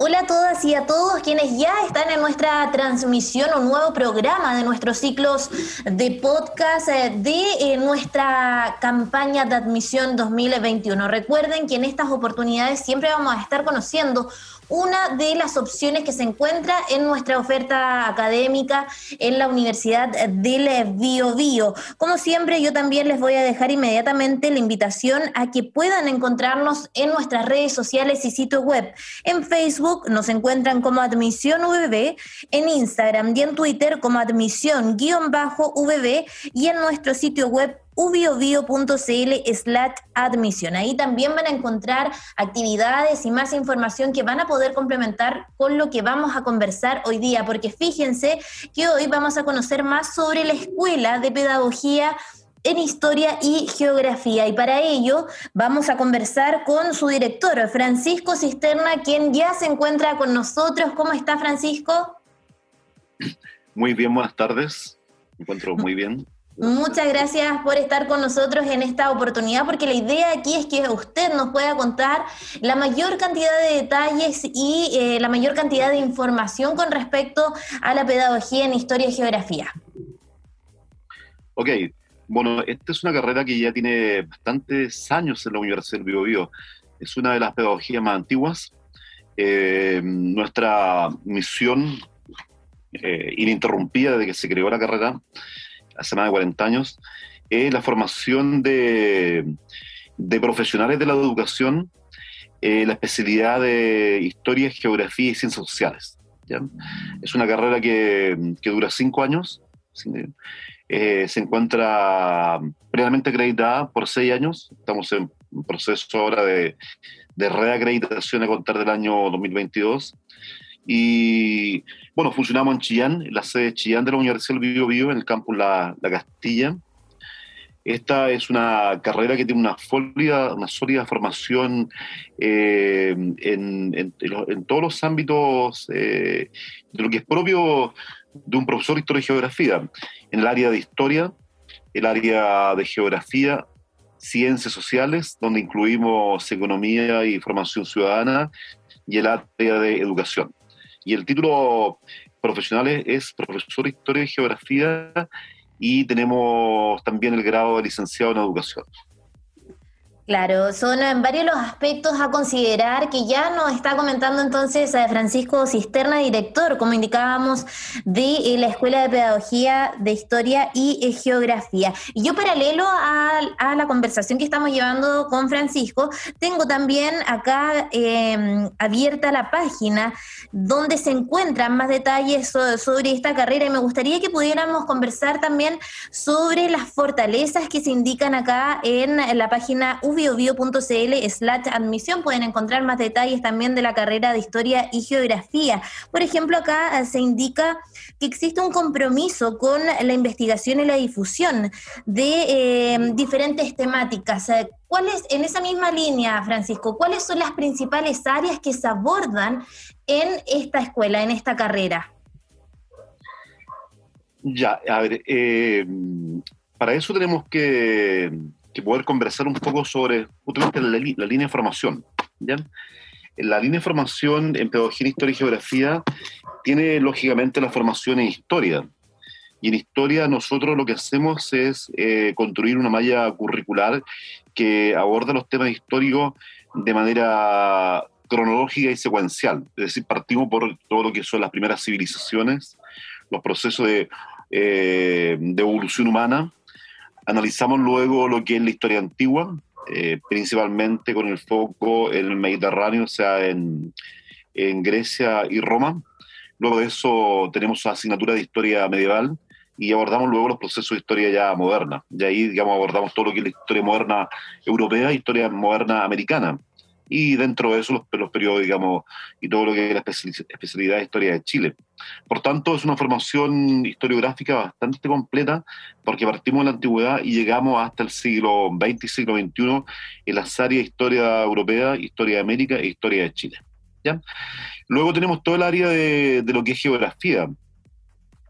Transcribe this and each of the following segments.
Hola a todas y a todos quienes ya están en nuestra transmisión, un nuevo programa de nuestros ciclos de podcast eh, de eh, nuestra campaña de admisión 2021. Recuerden que en estas oportunidades siempre vamos a estar conociendo una de las opciones que se encuentra en nuestra oferta académica en la Universidad del Bio Bio. Como siempre, yo también les voy a dejar inmediatamente la invitación a que puedan encontrarnos en nuestras redes sociales y sitio web. En Facebook nos encuentran como Admisión VB, en Instagram y en Twitter como Admisión-VB y en nuestro sitio web ubiobio.cl slash admisión. Ahí también van a encontrar actividades y más información que van a poder complementar con lo que vamos a conversar hoy día, porque fíjense que hoy vamos a conocer más sobre la Escuela de Pedagogía en Historia y Geografía. Y para ello vamos a conversar con su director, Francisco Cisterna, quien ya se encuentra con nosotros. ¿Cómo está, Francisco? Muy bien, buenas tardes. Me encuentro muy bien. Muchas gracias por estar con nosotros en esta oportunidad, porque la idea aquí es que usted nos pueda contar la mayor cantidad de detalles y eh, la mayor cantidad de información con respecto a la pedagogía en historia y geografía. Ok, bueno, esta es una carrera que ya tiene bastantes años en la Universidad del Biobío. Es una de las pedagogías más antiguas. Eh, nuestra misión eh, ininterrumpida desde que se creó la carrera hace más de 40 años, es la formación de, profesionales de la educación, eh, la especialidad de historia, geografía y ciencias sociales. Es una carrera que, dura cinco años, eh, se encuentra previamente acreditada por seis años, estamos en proceso ahora de, de reacreditación a contar del año 2022 y bueno, funcionamos en Chillán, en la sede de Chillán de la Universidad del Bio, en el campus La, la Castilla. Esta es una carrera que tiene una sólida, una sólida formación eh, en, en, todos los ámbitos eh, de lo que es propio de un profesor de historia y geografía, en el área de historia, el área de geografía, ciencias sociales, donde incluimos economía y formación ciudadana, y el área de educación. Y el título profesional es profesor de Historia y Geografía y tenemos también el grado de licenciado en Educación. Claro, son varios los aspectos a considerar que ya nos está comentando entonces eh, Francisco Cisterna, director, como indicábamos, de eh, la Escuela de Pedagogía de Historia y eh, Geografía. Y yo paralelo a, la conversación que estamos llevando con Francisco, tengo también acá em, abierta la página donde se encuentran más detalles sobre esta carrera y me gustaría que pudiéramos conversar también sobre las fortalezas que se indican acá en la página biobio.cl slash admisión pueden encontrar más detalles también de la carrera de historia y geografía. Por ejemplo, acá eh, se indica que existe un compromiso con la investigación y la difusión de eh, diferentes temáticas. Eh, ¿Cuáles, en esa misma línea, Francisco, cuáles son las principales áreas que se abordan en esta escuela, en esta carrera? Ya, a ver, para eso tenemos que poder conversar un poco sobre justamente la, línea de formación. ¿ya? La línea de formación en Pedagogía, Historia y Geografía tiene lógicamente la formación en Historia. Y en Historia nosotros lo que hacemos es eh, construir una malla curricular que aborda los temas históricos de manera cronológica y secuencial. Es decir, partimos por todo lo que son las primeras civilizaciones, los procesos de, eh, de evolución humana, Analizamos luego lo que es la historia antigua, eh, principalmente con el foco en el Mediterráneo, o sea, en, en Grecia y Roma. Luego de eso tenemos asignatura de historia medieval y abordamos luego los procesos de historia ya moderna. Y ahí, digamos, abordamos todo lo que es la historia moderna europea historia moderna americana y dentro de eso los, los periodos, digamos, y todo lo que es la especialidad de historia de Chile. Por tanto, es una formación historiográfica bastante completa porque partimos de la antigüedad y llegamos hasta el siglo XX y siglo XXI en las áreas de historia europea, historia de América e historia de Chile. ¿ya? Luego tenemos todo el área de, lo que es geografía.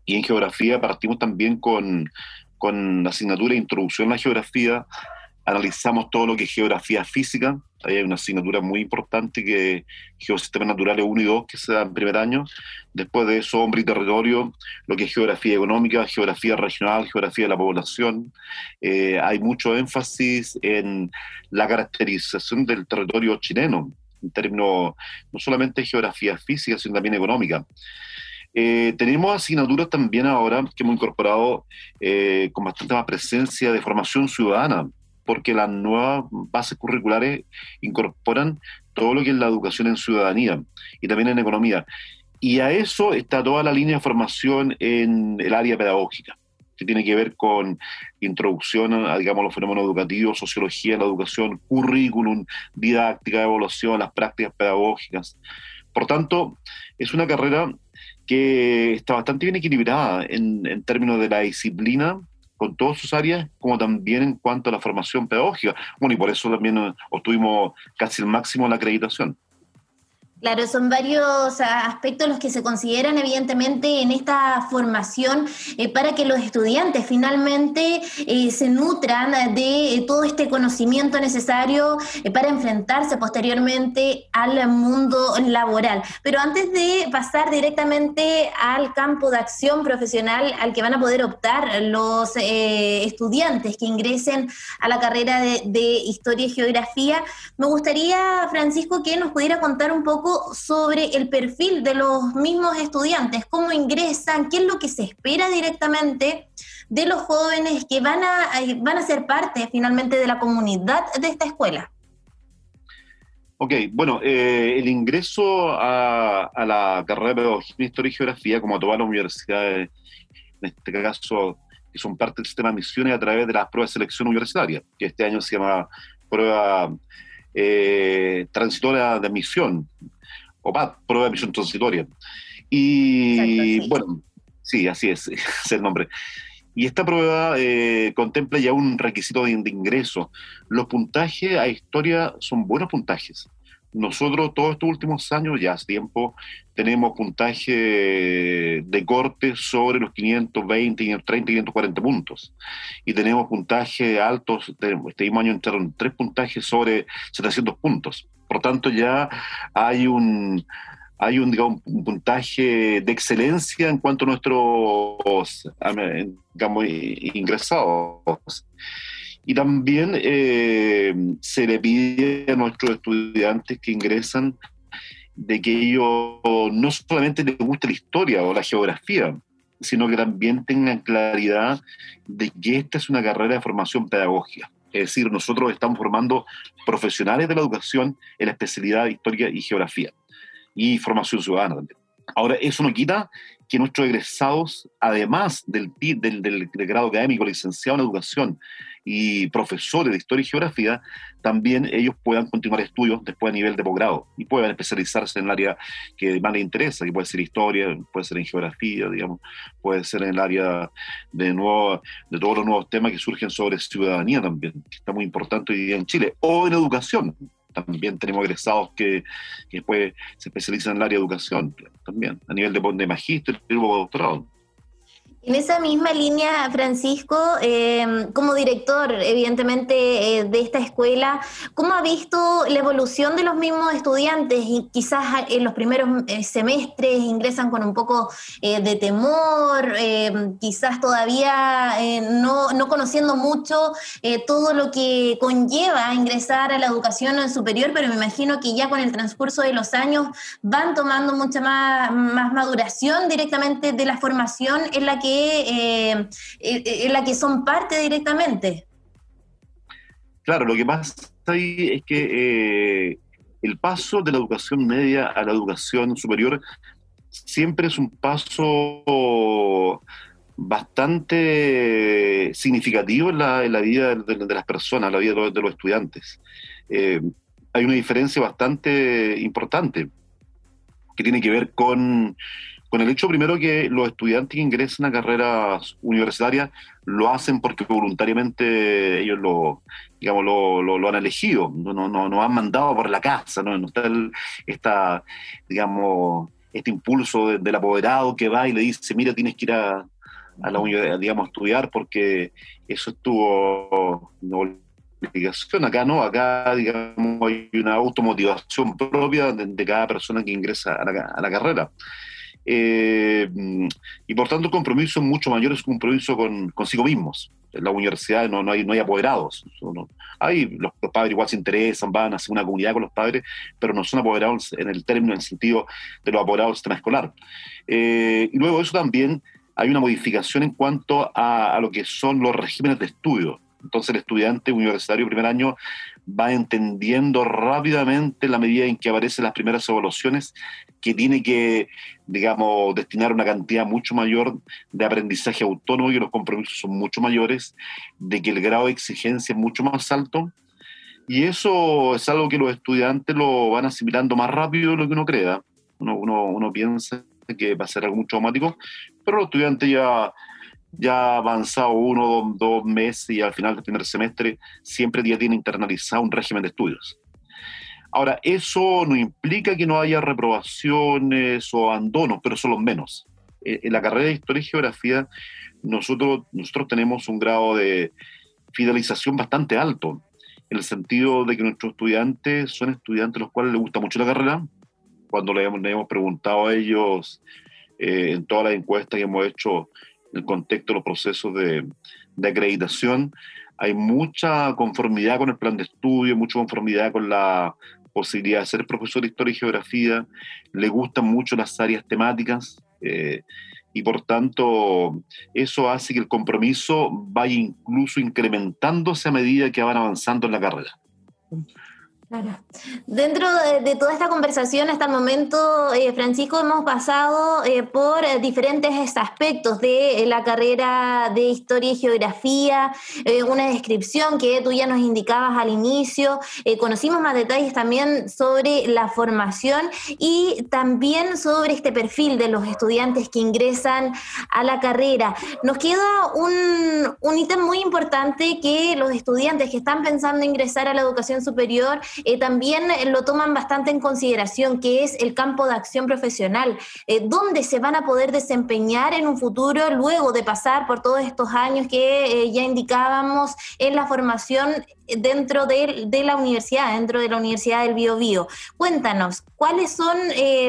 Y en geografía partimos también con, con la asignatura de Introducción a la Geografía, analizamos todo lo que es geografía física, ahí hay una asignatura muy importante que Geosistemas Naturales 1 y 2 que se da en primer año, después de eso hombre y territorio, lo que es geografía económica, geografía regional, geografía de la población, eh, hay mucho énfasis en la caracterización del territorio chileno, en términos no solamente de geografía física, sino también económica. Eh, tenemos asignaturas también ahora que hemos incorporado eh, con bastante más presencia de formación ciudadana, porque las nuevas bases curriculares incorporan todo lo que es la educación en ciudadanía y también en economía. Y a eso está toda la línea de formación en el área pedagógica, que tiene que ver con introducción a, digamos, los fenómenos educativos, sociología la educación, currículum, didáctica, evaluación, las prácticas pedagógicas. Por tanto, es una carrera que está bastante bien equilibrada en, en términos de la disciplina con todas sus áreas, como también en cuanto a la formación pedagógica. Bueno, y por eso también eh, obtuvimos casi el máximo la acreditación. Claro, son varios aspectos los que se consideran evidentemente en esta formación eh, para que los estudiantes finalmente eh, se nutran de eh, todo este conocimiento necesario para enfrentarse posteriormente al mundo laboral. Pero antes de pasar directamente al campo de acción profesional al que van a poder optar los estudiantes que ingresen a la carrera de, de Historia y Geografía, me gustaría, Francisco, que nos pudiera contar un poco sobre el perfil de los mismos estudiantes, cómo ingresan, qué es lo que se espera directamente de los jóvenes que van a, eh, van a ser parte finalmente de la comunidad de esta escuela. Ok, bueno, eh, el ingreso a, la carrera de Pedagogía, Historia y Geografía, como a todas las universidades, en este caso, que son parte del sistema de misiones a través de las pruebas de selección universitaria, que este año se llama prueba eh, transitoria de admisión, OPAT, prueba de admisión transitoria. Y bueno, sí, así es, es el nombre. Y esta prueba eh, contempla ya un requisito de, ingreso. Los puntajes a historia son buenos puntajes. Nosotros todos estos últimos años, ya hace tiempo, tenemos puntaje de corte sobre los 520, 530, 540 puntos. Y tenemos puntajes altos, este mismo año entraron tres puntajes sobre 700 puntos. Por tanto, ya hay un, hay un, un puntaje de excelencia en cuanto a nuestros digamos, ingresados. Y también eh, se le pide a nuestros estudiantes que ingresan de que ellos no solamente les guste la historia o la geografía, sino que también tengan claridad de que esta es una carrera de formación pedagógica. Es decir, nosotros estamos formando profesionales de la educación en la especialidad de historia y geografía y formación ciudadana también. Ahora, eso no quita que nuestros egresados, además del, del, grado académico, licenciado en educación y profesores de historia y geografía, también ellos puedan continuar estudios después a nivel de posgrado y puedan especializarse en el área que más les interesa, que puede ser historia, puede ser en geografía, digamos, puede ser en el área de, nuevo, de todos los nuevos temas que surgen sobre ciudadanía también, que está muy importante hoy día en Chile, o en educación, también tenemos egresados que, que, después se especializan en el área de educación, también, a nivel de, de magíster y luego doctorado. En esa misma línea, Francisco, em, como director, evidentemente, eh, de esta escuela, ¿cómo ha visto la evolución de los mismos estudiantes? Quizás en los primeros eh, semestres ingresan con un poco eh, de temor, em, quizás todavía no, no, conociendo mucho todo lo que conlleva ingresar a la educación superior, pero me imagino que ya con el transcurso de los años van tomando mucha más, más maduración directamente de la formación en la que eh, eh, en la que son parte directamente. Claro, lo que pasa ahí es que eh, el paso de la educación media a la educación superior siempre es un paso bastante significativo en la, vida de, las personas, en la vida de los, estudiantes. hay una diferencia bastante importante que tiene que ver con con el hecho primero que los estudiantes que ingresan a carreras universitarias lo hacen porque voluntariamente ellos lo, digamos, lo, han elegido, no, no, no, han mandado por la casa, no, está esta, digamos, este impulso del apoderado que va y le dice, mira, tienes que ir a, a la universidad, digamos, a estudiar porque eso estuvo obligación. Acá no, acá, digamos, hay una automotivación propia de, cada persona que ingresa a la, carrera. Eh, y por tanto el compromiso es mucho mayor, es un compromiso con consigo mismos. En la universidad no, no, hay, no hay apoderados. hay, los, padres igual se interesan, van a hacer una comunidad con los padres, pero no son apoderados en el término, en el sentido de los apoderados del sistema escolar. Eh, y luego eso también hay una modificación en cuanto a, a, lo que son los regímenes de estudio. Entonces el estudiante universitario primer año va entendiendo rápidamente la medida en que aparecen las primeras evaluaciones que tiene que, digamos, destinar una cantidad mucho mayor de aprendizaje autónomo que los compromisos son mucho mayores, de que el grado de exigencia es mucho más alto. Y eso es algo que los estudiantes lo van asimilando más rápido de lo que uno crea. Uno, uno, uno piensa que va a ser algo mucho automático, pero los estudiantes ya ya avanzado uno o dos meses y al final del primer semestre siempre ya tiene internalizado un régimen de estudios. Ahora, eso no implica que no haya reprobaciones o abandonos, pero son los menos. Eh, en la carrera de Historia y Geografía, nosotros, nosotros tenemos un grado de fidelización bastante alto, en el sentido de que nuestros estudiantes son estudiantes a los cuales les gusta mucho la carrera. Cuando le hemos, preguntado a ellos eh, en todas las encuestas que hemos hecho el contexto de los procesos de, de, acreditación, hay mucha conformidad con el plan de estudio, mucha conformidad con la posibilidad de ser profesor de historia y geografía, le gustan mucho las áreas temáticas eh, y por tanto eso hace que el compromiso vaya incluso incrementándose a medida que van avanzando en la carrera. Claro. Dentro de, toda esta conversación hasta el momento, eh, Francisco, hemos pasado eh, por eh, diferentes aspectos de la carrera de historia y geografía, una descripción que tú ya nos indicabas al inicio, conocimos más detalles también sobre la formación y también sobre este perfil de los estudiantes que ingresan a la carrera. Nos queda un, un ítem muy importante que los estudiantes que están pensando ingresar a la educación superior eh, también eh, lo toman bastante en consideración, que es el campo de acción profesional, eh, dónde se van a poder desempeñar en un futuro luego de pasar por todos estos años que ya indicábamos en la formación dentro de, la universidad, dentro de la Universidad del Bio, Bio. Cuéntanos, ¿cuáles son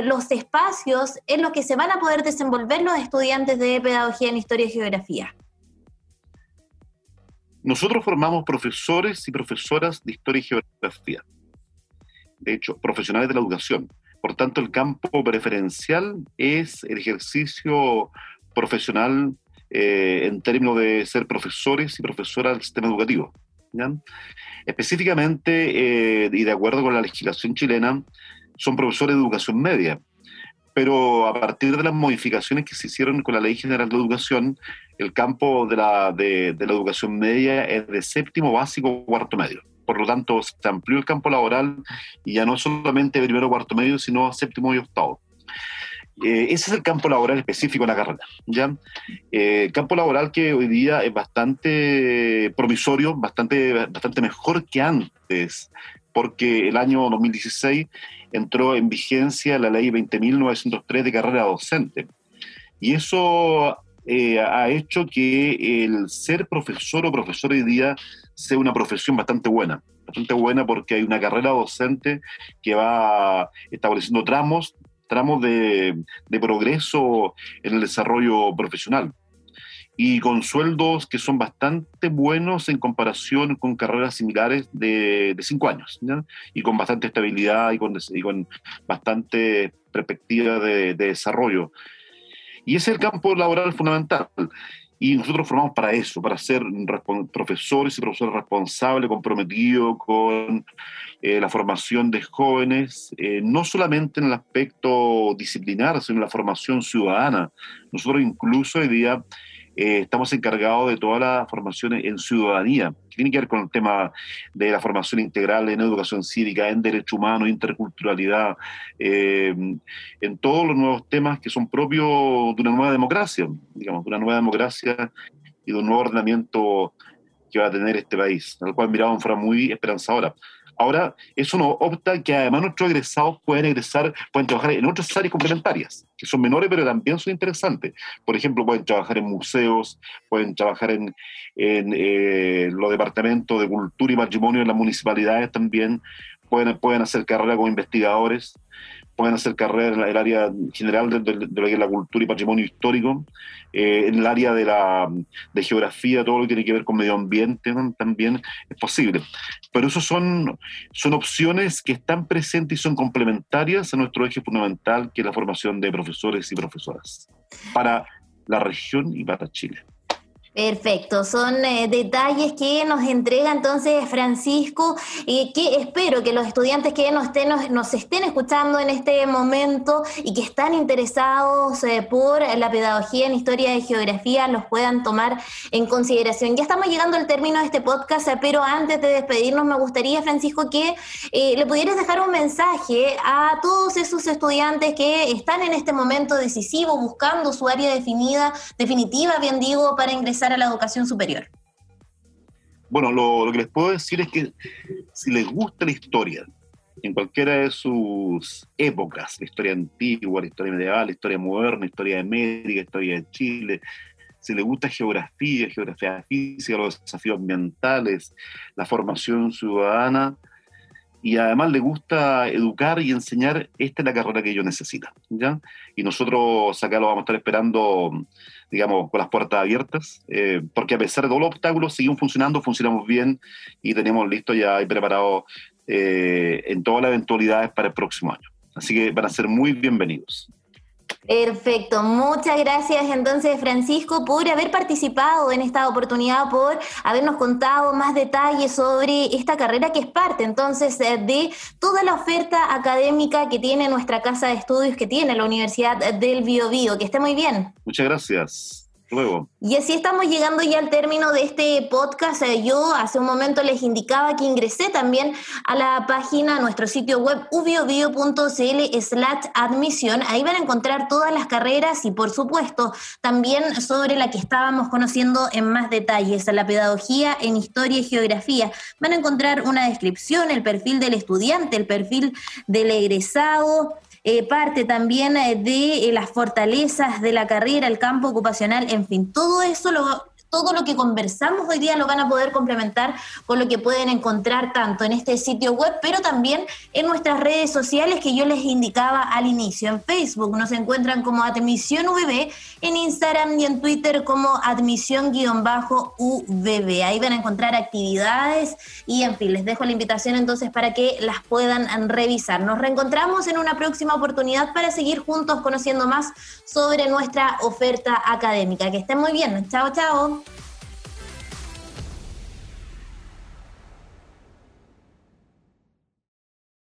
los espacios en los que se van a poder desenvolver los estudiantes de Pedagogía en Historia y Geografía? Nosotros formamos profesores y profesoras de Historia y Geografía de hecho, profesionales de la educación. Por tanto, el campo preferencial es el ejercicio profesional eh, en términos de ser profesores y profesoras del sistema educativo. Específicamente, eh, y de acuerdo con la legislación chilena, son profesores de educación media. Pero a partir de las modificaciones que se hicieron con la Ley General de Educación, el campo de la, de, de la educación media es de séptimo básico cuarto medio por lo tanto se amplió el campo laboral y ya no solamente primero, cuarto medio, sino séptimo y octavo. Eh, ese es el campo laboral específico de la carrera. ¿ya? Eh, campo laboral que hoy día es bastante provisorio, bastante, bastante mejor que antes, porque el año 2016 entró en vigencia la ley 20.903 de carrera docente. Y eso eh, ha hecho que el ser profesor o profesor hoy día sea una profesión bastante buena, bastante buena porque hay una carrera docente que va estableciendo tramos, tramos de, progreso en el desarrollo profesional y con sueldos que son bastante buenos en comparación con carreras similares de, cinco años, y con bastante estabilidad y con, con bastante perspectiva de, de, desarrollo. Y ese es el campo laboral fundamental. Y nosotros formamos para eso, para ser profesores y profesores responsables, comprometidos con eh, la formación de jóvenes, eh, no solamente en el aspecto disciplinar, sino en la formación ciudadana. Nosotros incluso hoy día eh, estamos encargados de toda la formación en ciudadanía, que tiene que ver con el tema de la formación integral en educación cívica, en derecho humano, interculturalidad, eh, en todos los nuevos temas que son propios de una nueva democracia, digamos, de una nueva democracia y de un nuevo ordenamiento que va a tener este país, al cual miramos en forma muy esperanzadora. Ahora, eso nos opta que además nuestros egresados pueden egresar, pueden trabajar en otras áreas complementarias, que son menores, pero también son interesantes. Por ejemplo, pueden trabajar en museos, pueden trabajar en, eh, los departamentos de cultura y patrimonio en las municipalidades también, pueden, pueden hacer carrera como investigadores pueden hacer carrera en el área general de, lo que es la cultura y patrimonio histórico, eh, en el área de la de geografía, todo lo que tiene que ver con medio ambiente también es posible. Pero eso son, son opciones que están presentes y son complementarias a nuestro eje fundamental, que es la formación de profesores y profesoras para la región y para Chile. Perfecto, son eh, detalles que nos entrega entonces Francisco y que espero que los estudiantes que nos estén, nos, estén escuchando en este momento y que están interesados eh, por la pedagogía en historia y geografía los puedan tomar en consideración. Ya estamos llegando al término de este podcast, eh, pero antes de despedirnos me gustaría, Francisco, que le pudieras dejar un mensaje a todos esos estudiantes que están en este momento decisivo buscando su área definida, definitiva, bien digo, para ingresar la educación superior? Bueno, lo, que les puedo decir es que si les gusta la historia, en cualquiera de sus épocas, la historia antigua, la historia medieval, la historia moderna, la historia de América, la historia de Chile, si les gusta geografía, geografía física, los desafíos ambientales, la formación ciudadana, y además le gusta educar y enseñar, esta es la carrera que ellos necesitan, ¿ya? Y nosotros acá lo vamos a estar esperando, digamos, con las puertas abiertas, eh, porque a pesar de todos los obstáculos, seguimos funcionando, funcionamos bien y tenemos listo ya y preparado eh, en todas las eventualidades para el próximo año. Así que van a ser muy bienvenidos. Perfecto, muchas gracias entonces Francisco por haber participado en esta oportunidad, por habernos contado más detalles sobre esta carrera que es parte entonces eh, de toda la oferta académica que tiene nuestra casa de estudios, que tiene la Universidad del Biobío. Que esté muy bien. Muchas gracias. Y así estamos llegando ya al término de este podcast. Eh, yo hace un momento les indicaba que ingresé también a la página, a nuestro sitio web ubiobio.cl slash admisión. Ahí van a encontrar todas las carreras y por supuesto también sobre la que estábamos conociendo en más detalles, la pedagogía en historia y geografía. Van a encontrar una descripción, el perfil del estudiante, el perfil del egresado, eh, parte también eh, de eh, las fortalezas de la carrera, el campo ocupacional, en fin, todo eso lo, todo lo que conversamos hoy día lo van a poder complementar con lo que pueden encontrar tanto en este sitio web, pero también en nuestras redes sociales que yo les indicaba al inicio. En Facebook nos encuentran como Admisión VB, en Instagram y en Twitter como Admisión-UVB. Ahí van a encontrar actividades y en fin, les dejo la invitación entonces para que las puedan revisar. Nos reencontramos en una próxima oportunidad para seguir juntos conociendo más sobre nuestra oferta académica. Que estén muy bien. Chao, chao.